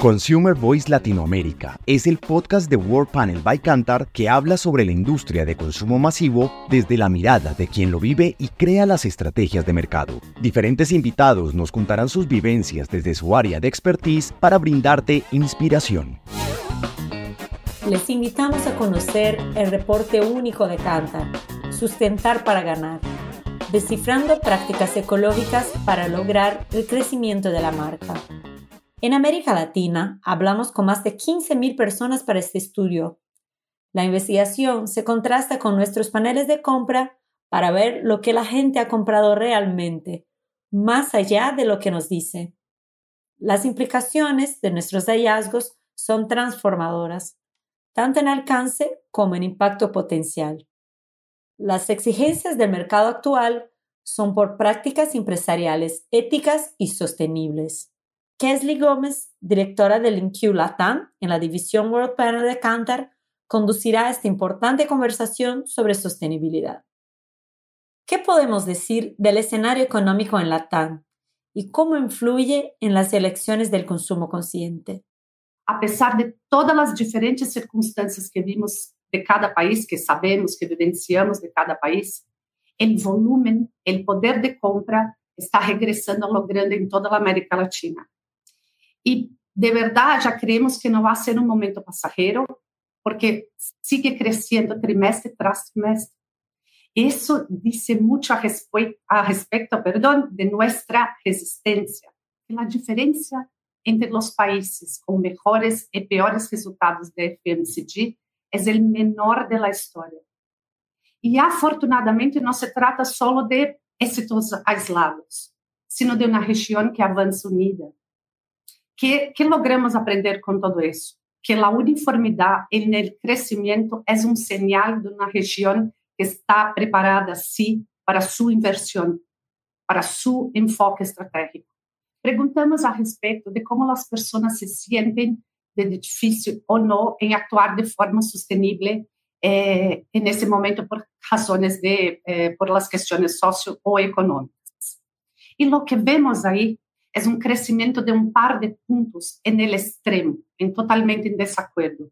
Consumer Voice Latinoamérica es el podcast de World Panel by Cantar que habla sobre la industria de consumo masivo desde la mirada de quien lo vive y crea las estrategias de mercado. Diferentes invitados nos contarán sus vivencias desde su área de expertise para brindarte inspiración. Les invitamos a conocer el reporte único de Cantar, Sustentar para Ganar, descifrando prácticas ecológicas para lograr el crecimiento de la marca. En América Latina hablamos con más de 15.000 personas para este estudio. La investigación se contrasta con nuestros paneles de compra para ver lo que la gente ha comprado realmente, más allá de lo que nos dice. Las implicaciones de nuestros hallazgos son transformadoras, tanto en alcance como en impacto potencial. Las exigencias del mercado actual son por prácticas empresariales éticas y sostenibles. Kesley Gómez, directora del InQ Latam en la división World Panel de Cantar, conducirá esta importante conversación sobre sostenibilidad. ¿Qué podemos decir del escenario económico en Latam y cómo influye en las elecciones del consumo consciente? A pesar de todas las diferentes circunstancias que vimos de cada país, que sabemos, que vivenciamos de cada país, el volumen, el poder de compra está regresando a lo en toda la América Latina. Y de verdad ya creemos que no va a ser un momento pasajero, porque sigue creciendo trimestre tras trimestre. Eso dice mucho a, a respecto perdón, de nuestra resistencia. La diferencia entre los países con mejores y peores resultados de FMCG es el menor de la historia. Y afortunadamente no se trata solo de éxitos aislados, sino de una región que avanza unida, que, que logramos aprender com todo isso? Que a uniformidade no crescimento é um sinal de uma região que está preparada, sim, para sua inversão, para seu enfoque estratégico. Perguntamos a respeito de como as pessoas se sentem de difícil ou não em actuar de forma sustentável eh, nesse momento por razões de eh, por as questões socio ou econômicas. E o que vemos aí es un crecimiento de un par de puntos en el extremo, en totalmente en desacuerdo.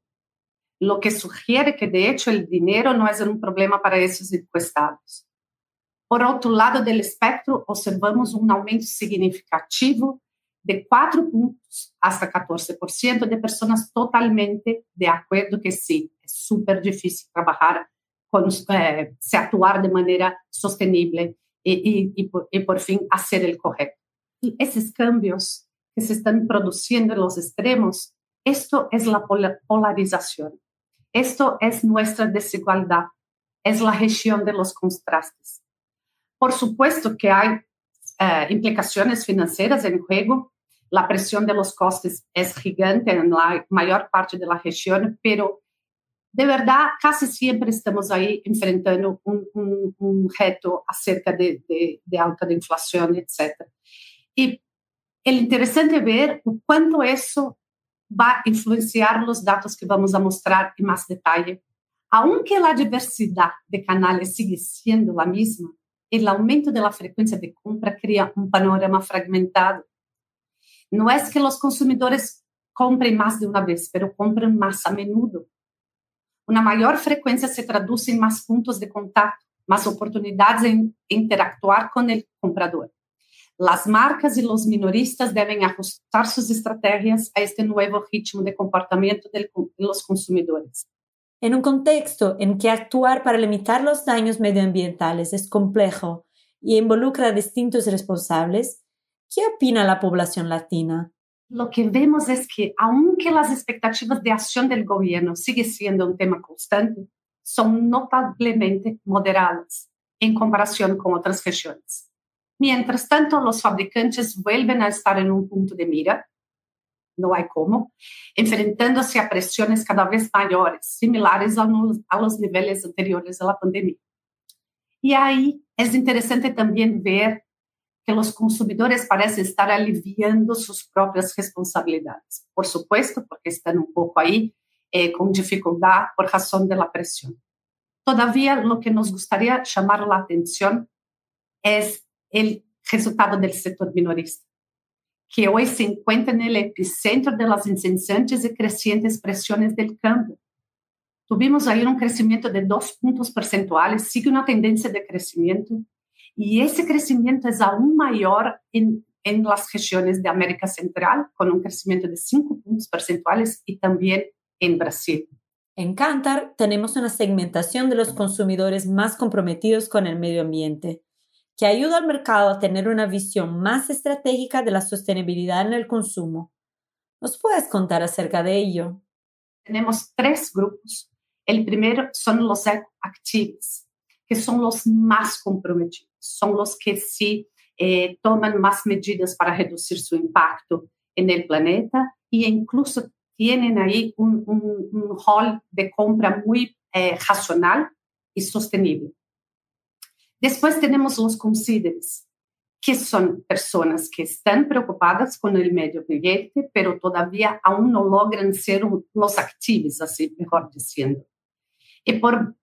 Lo que sugiere que de hecho el dinero no es un problema para esos encuestados. Por otro lado del espectro, observamos un aumento significativo de 4 puntos hasta 14% de personas totalmente de acuerdo que sí, es súper difícil trabajar con, eh, se actuar de manera sostenible y, y, y, por, y por fin hacer el correcto esos cambios que se están produciendo en los extremos, esto es la polarización, esto es nuestra desigualdad, es la región de los contrastes. Por supuesto que hay eh, implicaciones financieras en juego, la presión de los costes es gigante en la mayor parte de la región, pero de verdad casi siempre estamos ahí enfrentando un, reto acerca de, de, de alta de inflación, etc. Y el interesante ver cuánto eso va a influenciar los datos que vamos a mostrar en más detalle. Aunque la diversidad de canales sigue siendo la misma, el aumento de la frecuencia de compra crea un panorama fragmentado. No es que los consumidores compren más de una vez, pero compran más a menudo. Una mayor frecuencia se traduce en más puntos de contacto, más oportunidades en interactuar con el comprador. Las marcas y los minoristas deben ajustar sus estrategias a este nuevo ritmo de comportamiento de los consumidores. En un contexto en que actuar para limitar los daños medioambientales es complejo y involucra a distintos responsables, ¿qué opina la población latina? Lo que vemos es que, aunque las expectativas de acción del gobierno siguen siendo un tema constante, son notablemente moderadas en comparación con otras regiones. Mientras tanto, los fabricantes vuelven a estar en un punto de mira, no hay cómo, enfrentándose a presiones cada vez mayores, similares a los, a los niveles anteriores a la pandemia. Y ahí es interesante también ver que los consumidores parecen estar aliviando sus propias responsabilidades. Por supuesto, porque están un poco ahí eh, con dificultad por razón de la presión. Todavía lo que nos gustaría llamar la atención es el resultado del sector minorista. que hoy se encuentra en el epicentro de las incesantes y crecientes presiones del cambio. Tuvimos ahí un crecimiento de dos puntos percentuales, sigue una tendencia de crecimiento, y ese crecimiento es aún mayor en, en las regiones de América Central, con un crecimiento de cinco puntos percentuales, y también en Brasil. En Cantar tenemos una segmentación de los consumidores más comprometidos con el medio ambiente, que ayuda al mercado a tener una visión más estratégica de la sostenibilidad en el consumo. ¿Nos puedes contar acerca de ello? Tenemos tres grupos. El primero son los activos, que son los más comprometidos, son los que sí eh, toman más medidas para reducir su impacto en el planeta e incluso tienen ahí un, un, hall de compra muy eh, racional y sostenible. Después tenemos los consideres, que son personas que están preocupadas con el medio ambiente, pero todavía aún no logran ser los activos, así mejor diciendo. Y por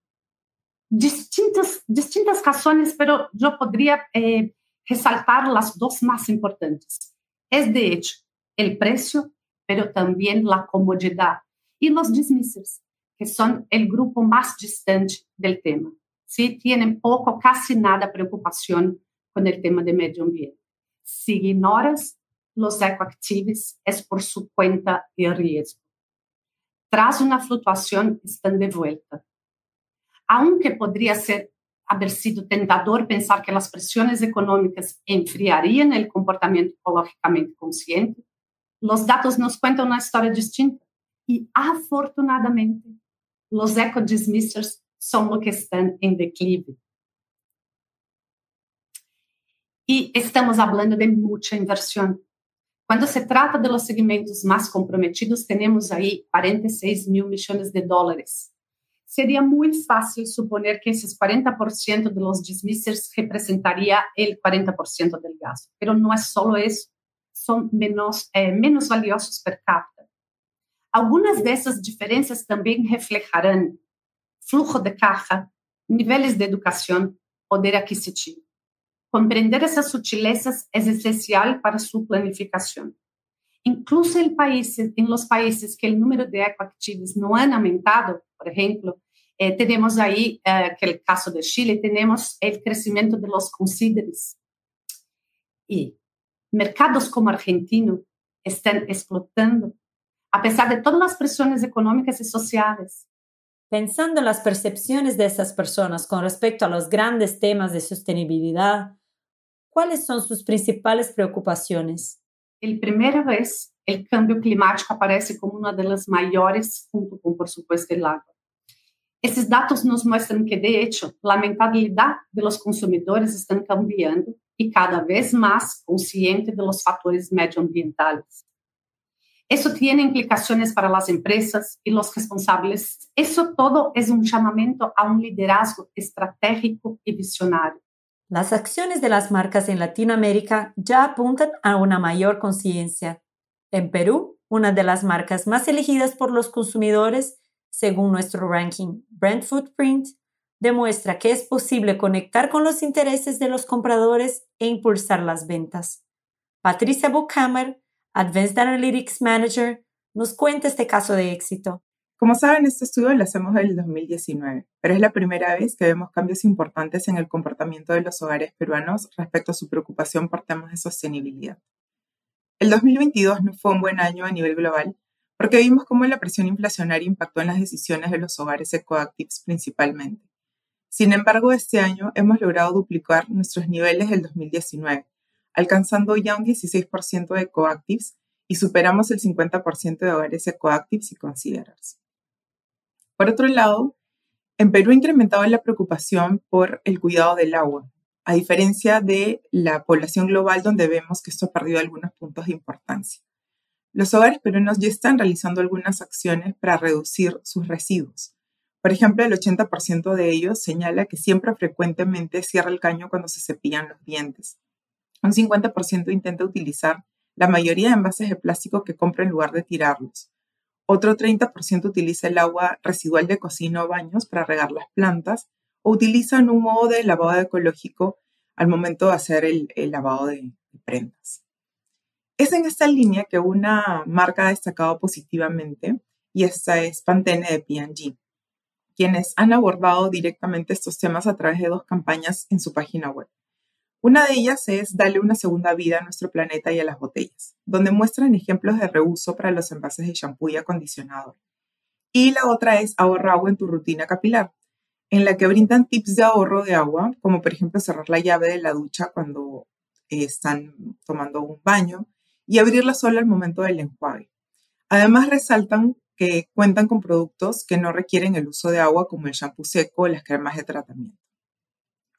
distintas, distintas razones, pero yo podría eh, resaltar las dos más importantes. Es de hecho el precio pero también la comodidad. Y los dismissers, que son el grupo más distante del tema. ¿Sí? Tienen poco, casi nada preocupación con el tema de medio ambiente. Si ignoras los ecoactives, es por su cuenta y riesgo. Tras una fluctuación, están de vuelta. Aunque podría ser haber sido tentador pensar que las presiones económicas enfriarían el comportamiento ecológicamente consciente, los datos nos cuentan una historia distinta. Y afortunadamente, los eco-dismissers son los que están en declive. Y estamos hablando de mucha inversión. Cuando se trata de los segmentos más comprometidos, tenemos ahí 46 mil millones de dólares. Sería muy fácil suponer que esos 40% de los dismissers representaría el 40% del gasto, pero no es solo eso son menos, eh, menos valiosos per capita. Algunas de esas diferencias también reflejarán flujo de caja, niveles de educación, poder adquisitivo. Comprender esas sutilezas es esencial para su planificación. Incluso en, países, en los países que el número de ecoactivos no han aumentado, por ejemplo, eh, ahí, eh, que el caso de Chile, tenemos el crecimiento de los consideres. Y mercados como argentino están explotando, a pesar de todas las presiones económicas y sociales. Pensando en las percepciones de esas personas con respecto a los grandes temas de sostenibilidad, ¿cuáles son sus principales preocupaciones? El primera vez, el cambio climático aparece como una de las mayores, junto con, por supuesto, el agua. Esses dados nos mostram que, de hecho, a mentalidade dos consumidores está cambiando e cada vez mais consciente dos fatores medioambientais. Isso tem implicações para as empresas e os responsáveis. Isso todo é um chamamento a um liderazgo estratégico e visionário. Las acciones de las marcas en Latinoamérica ya apuntan a una mayor conciencia. En Perú, una de las marcas más elegidas por los consumidores, según nuestro ranking Brand Footprint, demuestra que es posible conectar con los intereses de los compradores e impulsar las ventas. Patricia Buchhammer, Advanced Analytics Manager, nos cuenta este caso de éxito. Como saben, este estudio lo hacemos del 2019, pero es la primera vez que vemos cambios importantes en el comportamiento de los hogares peruanos respecto a su preocupación por temas de sostenibilidad. El 2022 no fue un buen año a nivel global porque vimos cómo la presión inflacionaria impactó en las decisiones de los hogares ecoactives principalmente. Sin embargo, este año hemos logrado duplicar nuestros niveles del 2019, alcanzando ya un 16% de ecoactives y superamos el 50% de hogares ecoactives y considerers. Por otro lado, en Perú ha incrementado la preocupación por el cuidado del agua, a diferencia de la población global donde vemos que esto ha perdido algunos puntos de importancia. Los hogares peruanos ya están realizando algunas acciones para reducir sus residuos, por ejemplo, el 80% de ellos señala que siempre frecuentemente cierra el caño cuando se cepillan los dientes. Un 50% intenta utilizar la mayoría de envases de plástico que compra en lugar de tirarlos. Otro 30% utiliza el agua residual de cocina o baños para regar las plantas o utilizan un modo de lavado ecológico al momento de hacer el, lavado de prendas. Es en esta línea que una marca ha destacado positivamente y esta es Pantene de P&G, quienes han abordado directamente estos temas a través de dos campañas en su página web. Una de ellas es Darle una segunda vida a nuestro planeta y a las botellas, donde muestran ejemplos de reuso para los envases de shampoo y acondicionador. Y la otra es Ahorra agua en tu rutina capilar, en la que brindan tips de ahorro de agua, como por ejemplo cerrar la llave de la ducha cuando están tomando un baño y abrirla sola al momento del enjuague. Además, resaltan que cuentan con productos que no requieren el uso de agua como el shampoo seco o las cremas de tratamiento.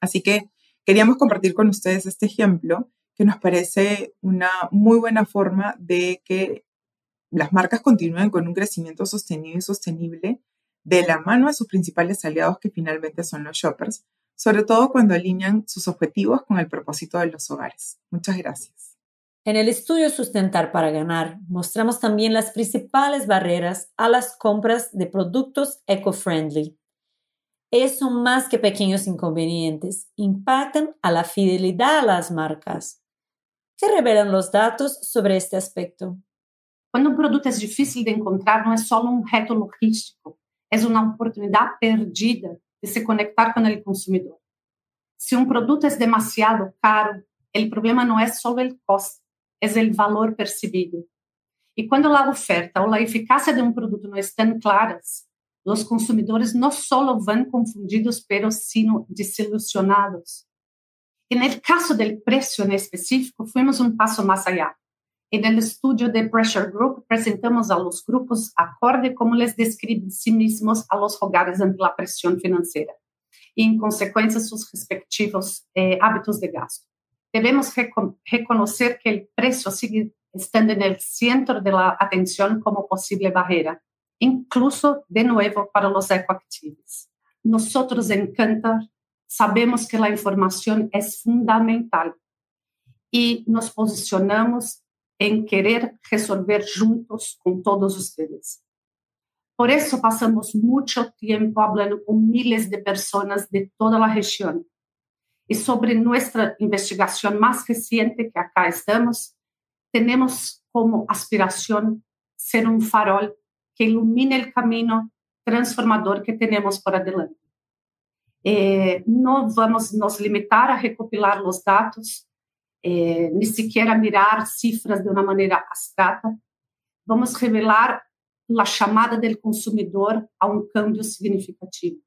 Así que queríamos compartir con ustedes este ejemplo que nos parece una muy buena forma de que las marcas continúen con un crecimiento sostenido y sostenible de la mano de sus principales aliados que finalmente son los shoppers, sobre todo cuando alinean sus objetivos con el propósito de los hogares. Muchas gracias. En el estudio Sustentar para Ganar mostramos también las principales barreras a las compras de productos eco-friendly. Ellos son más que pequeños inconvenientes, impactan a la fidelidad a las marcas. ¿Qué revelan los datos sobre este aspecto? Cuando un producto es difícil de encontrar, no es solo un reto logístico, es una oportunidad perdida de se conectar con el consumidor. Si un producto es demasiado caro, el problema no es solo el costo, es el valor percibido. Y cuando la oferta o la eficacia de un producto no están claras, los consumidores no solo van confundidos, pero sino desilusionados. En el caso del precio en específico, fuimos un paso más allá. En el estudio de Pressure Group, presentamos a los grupos acorde como les describen sí mismos a los hogares ante la presión financiera y, en consecuencia, sus respectivos eh, hábitos de gasto debemos reconocer que el precio sigue estando en el centro de la atención como posible barrera, incluso de nuevo para los ecoactivos. Nosotros en Cantar sabemos que la información es fundamental y nos posicionamos en querer resolver juntos con todos ustedes. Por eso pasamos mucho tiempo hablando con miles de personas de toda la región y sobre nuestra investigación más reciente que acá estamos, tenemos como aspiración ser un farol que ilumine el camino transformador que tenemos por adelante. Eh, no vamos nos limitar a recopilar los datos, eh, ni siquiera mirar cifras de una manera abstrata. Vamos revelar la llamada del consumidor a un cambio significativo.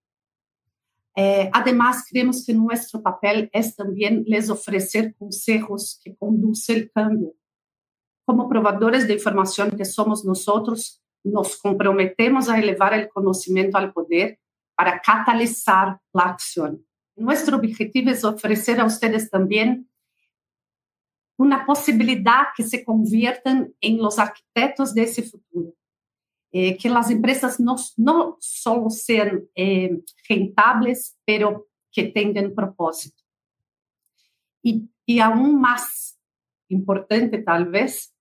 Eh, además, creemos que nuestro papel es también les ofrecer consejos que conducen el cambio. Como probadores de información que somos nosotros, nos comprometemos a elevar el conocimiento al poder para catalizar la acción. Nuestro objetivo es ofrecer a ustedes también una posibilidad que se conviertan en los arquitectos de ese futuro. Eh, que las empresas no, no solo sean eh, rentables, pero que tengan propósito. Y, y aún más importante, tal vez,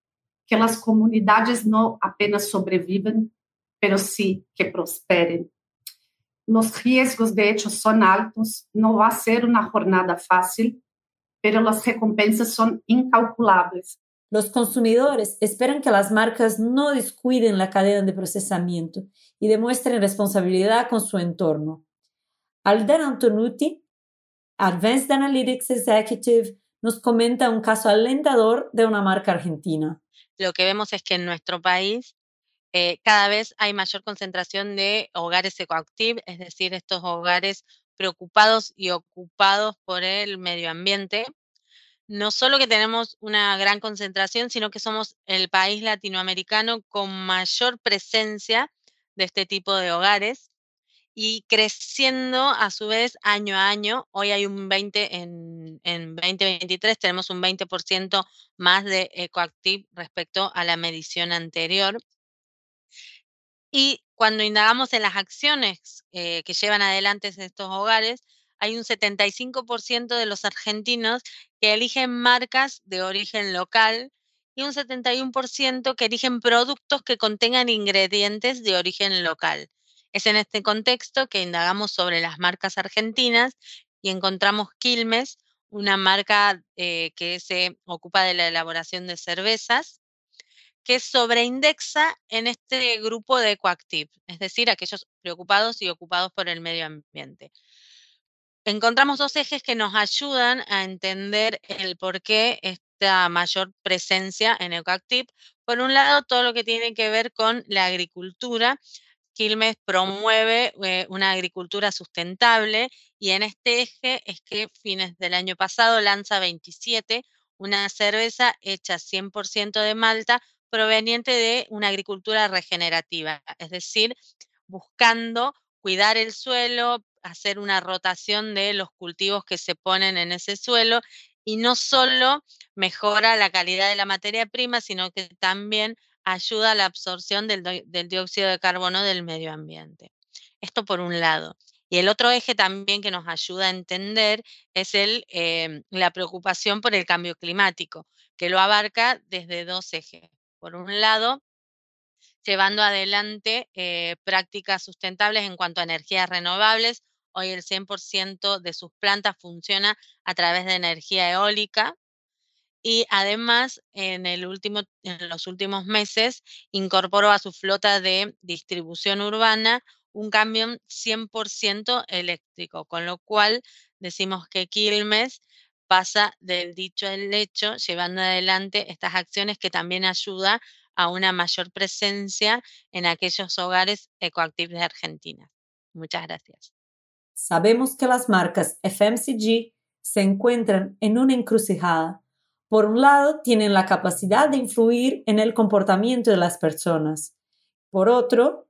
que las comunidades no apenas sobrevivan, pero sí que prosperen. Los riesgos, de hecho, son altos, no va a ser una jornada fácil, pero las recompensas son incalculables. Los consumidores esperan que las marcas no descuiden la cadena de procesamiento y demuestren responsabilidad con su entorno. Alden Antonuti, Advanced Analytics Executive, nos comenta un caso alentador de una marca argentina. Lo que vemos es que en nuestro país eh, cada vez hay mayor concentración de hogares ecoactive, es decir, estos hogares preocupados y ocupados por el medio ambiente no solo que tenemos una gran concentración, sino que somos el país latinoamericano con mayor presencia de este tipo de hogares y creciendo a su vez año a año. Hoy hay un 20, en, en 2023 tenemos un 20% más de Ecoactive respecto a la medición anterior. Y cuando indagamos en las acciones eh, que llevan adelante estos hogares, hay un 75% de los argentinos que eligen marcas de origen local y un 71% que eligen productos que contengan ingredientes de origen local. Es en este contexto que indagamos sobre las marcas argentinas y encontramos Quilmes, una marca eh, que se ocupa de la elaboración de cervezas, que sobreindexa en este grupo de Ecoactive, es decir, aquellos preocupados y ocupados por el medio ambiente. Encontramos dos ejes que nos ayudan a entender el por qué esta mayor presencia en Ecoactive. Por un lado, todo lo que tiene que ver con la agricultura Quilmes promueve eh, una agricultura sustentable y en este eje es que fines del año pasado lanza 27, una cerveza hecha 100% de malta proveniente de una agricultura regenerativa, es decir, buscando cuidar el suelo, hacer una rotación de los cultivos que se ponen en ese suelo y no solo mejora la calidad de la materia prima, sino que también ayuda a la absorción del, dióxido de carbono del medio ambiente. Esto por un lado. Y el otro eje también que nos ayuda a entender es el, em, la preocupación por el cambio climático, que lo abarca desde dos ejes. Por un lado, llevando adelante eh, prácticas sustentables en cuanto a energías renovables. Hoy el 100% de sus plantas funciona a través de energía eólica, y además en, el último, en los últimos meses incorporó a su flota de distribución urbana un camión 100% eléctrico, con lo cual decimos que Quilmes pasa del dicho al hecho, llevando adelante estas acciones que también ayuda a una mayor presencia en aquellos hogares ecoactivos de Argentina. Muchas gracias. Sabemos que las marcas FMCG se encuentran en una encrucijada por un lado, tienen la capacidad de influir en el comportamiento de las personas. Por otro,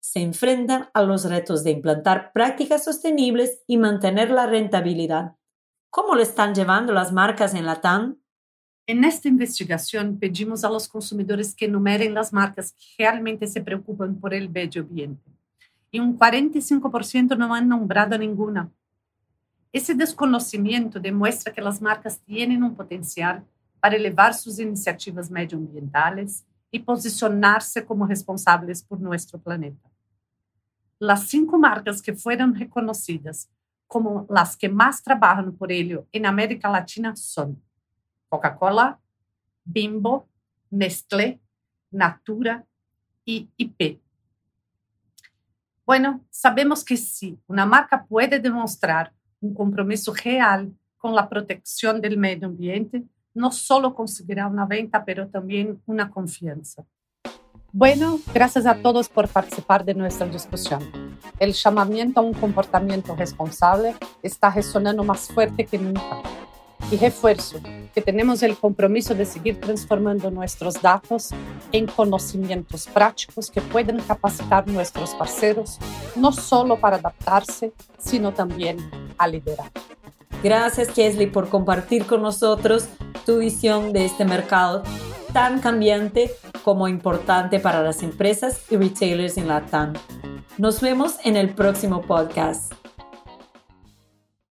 se enfrentan a los retos de implantar prácticas sostenibles y mantener la rentabilidad. ¿Cómo lo están llevando las marcas en la TAM? En esta investigación pedimos a los consumidores que enumeren las marcas que realmente se preocupan por el medio ambiente. Y un 45% no han nombrado ninguna. Esse desconhecimento demonstra que as marcas têm um potencial para elevar suas iniciativas medioambientais e posicionar-se como responsáveis por nosso planeta. As cinco marcas que foram reconhecidas como as que mais trabalham por ele em América Latina são Coca-Cola, Bimbo, Nestlé, Natura e IP. Bueno, sabemos que se uma marca pode demonstrar un compromiso real con la protección del medio ambiente, no solo conseguirá una venta, pero también una confianza. Bueno, gracias a todos por participar de nuestra discusión. El llamamiento a un comportamiento responsable está resonando más fuerte que nunca. Y refuerzo que tenemos el compromiso de seguir transformando nuestros datos en conocimientos prácticos que pueden capacitar nuestros parceros, no solo para adaptarse, sino también a liderar. Gracias, Kesley, por compartir con nosotros tu visión de este mercado tan cambiante como importante para las empresas y retailers en la TAM. Nos vemos en el próximo podcast.